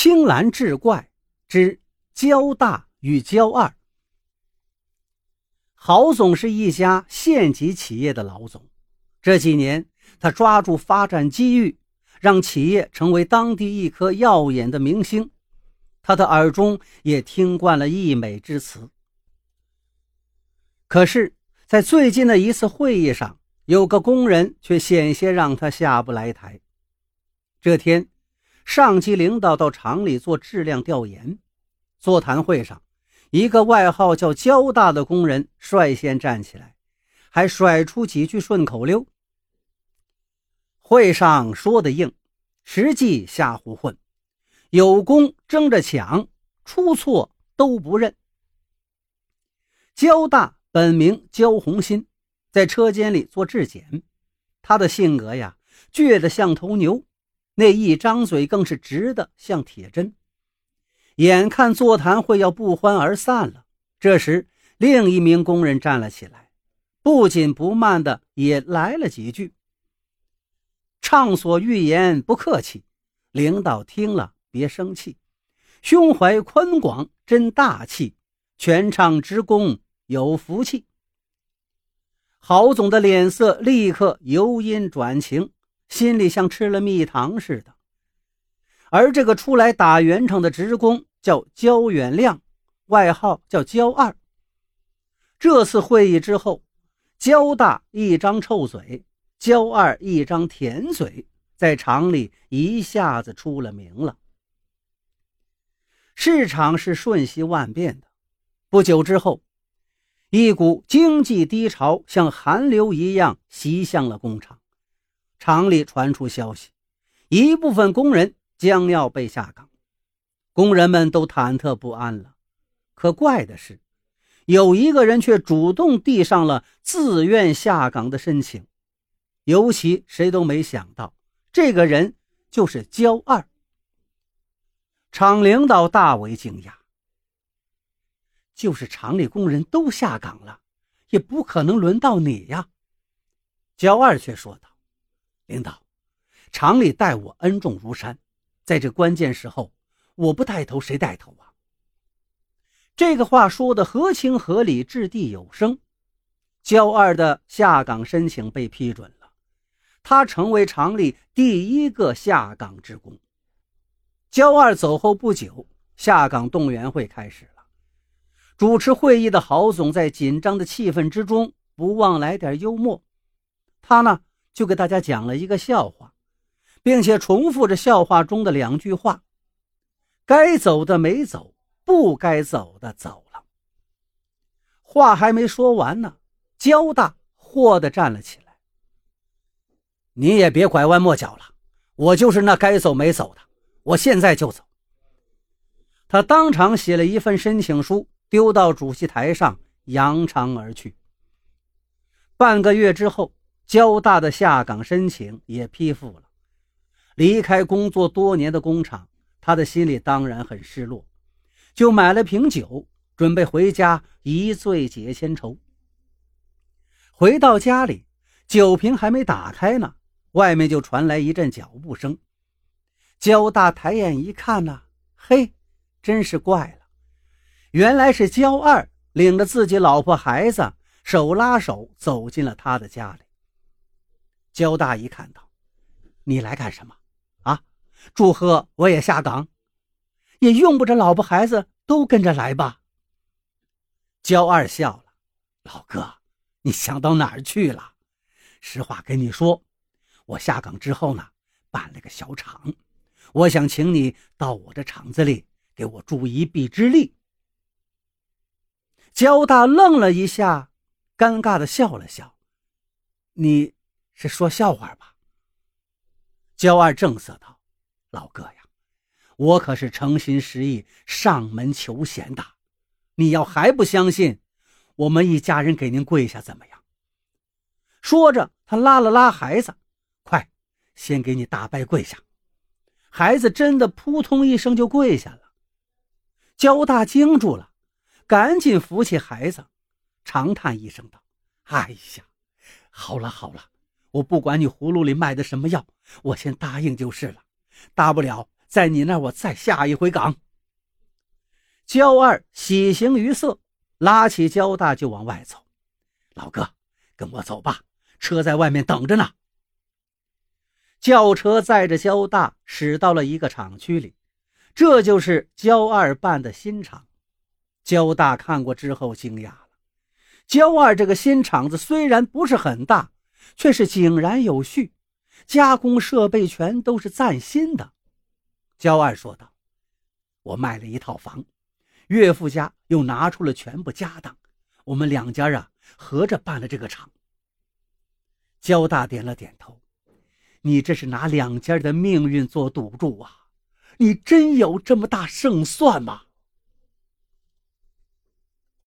青蓝志怪之焦大与焦二。郝总是一家县级企业的老总，这几年他抓住发展机遇，让企业成为当地一颗耀眼的明星。他的耳中也听惯了溢美之词。可是，在最近的一次会议上，有个工人却险些让他下不来台。这天，上级领导到厂里做质量调研，座谈会上。一个外号叫焦大的工人率先站起来，还甩出几句顺口溜。会上说的硬，实际瞎胡混，有功争着抢，出错都不认。焦大本名焦红新，在车间里做质检，他的性格呀，倔得像头牛，那一张嘴更是直的像铁针。眼看座谈会要不欢而散了，这时另一名工人站了起来，不紧不慢的也来了几句，畅所欲言，不客气。领导听了别生气，胸怀宽广真大气，全场职工有福气。郝总的脸色立刻由阴转晴，心里像吃了蜜糖似的。而这个出来打圆场的职工。叫焦远亮，外号叫焦二。这次会议之后，焦大一张臭嘴，焦二一张甜嘴，在厂里一下子出了名了。市场是瞬息万变的，不久之后，一股经济低潮像寒流一样袭向了工厂，厂里传出消息，一部分工人将要被下岗。工人们都忐忑不安了，可怪的是，有一个人却主动递上了自愿下岗的申请。尤其谁都没想到，这个人就是焦二。厂领导大为惊讶，就是厂里工人都下岗了，也不可能轮到你呀。焦二却说道：“领导，厂里待我恩重如山，在这关键时候。”我不带头，谁带头啊？这个话说的合情合理，掷地有声。焦二的下岗申请被批准了，他成为厂里第一个下岗职工。焦二走后不久，下岗动员会开始了。主持会议的郝总在紧张的气氛之中，不忘来点幽默。他呢，就给大家讲了一个笑话，并且重复着笑话中的两句话。该走的没走，不该走的走了。话还没说完呢，焦大豁地站了起来。你也别拐弯抹角了，我就是那该走没走的，我现在就走。他当场写了一份申请书，丢到主席台上，扬长而去。半个月之后，交大的下岗申请也批复了，离开工作多年的工厂。他的心里当然很失落，就买了瓶酒，准备回家一醉解千愁。回到家里，酒瓶还没打开呢，外面就传来一阵脚步声。焦大抬眼一看呢，嘿，真是怪了，原来是焦二领着自己老婆孩子，手拉手走进了他的家里。焦大一看到，你来干什么？啊祝贺我也下岗，也用不着老婆孩子都跟着来吧。焦二笑了，老哥，你想到哪儿去了？实话跟你说，我下岗之后呢，办了个小厂，我想请你到我的厂子里给我助一臂之力。焦大愣了一下，尴尬的笑了笑：“你是说笑话吧？”焦二正色道。老哥呀，我可是诚心实意上门求贤的，你要还不相信，我们一家人给您跪下怎么样？说着，他拉了拉孩子，快，先给你大拜跪下。孩子真的扑通一声就跪下了。焦大惊住了，赶紧扶起孩子，长叹一声道：“哎呀，好了好了，我不管你葫芦里卖的什么药，我先答应就是了。”大不了在你那儿我再下一回岗。焦二喜形于色，拉起焦大就往外走。老哥，跟我走吧，车在外面等着呢。轿车载着焦大驶到了一个厂区里，这就是焦二办的新厂。焦大看过之后惊讶了，焦二这个新厂子虽然不是很大，却是井然有序，加工设备全都是崭新的。焦二说道：“我卖了一套房，岳父家又拿出了全部家当，我们两家啊合着办了这个厂。”焦大点了点头。你这是拿两家的命运做赌注啊！你真有这么大胜算吗？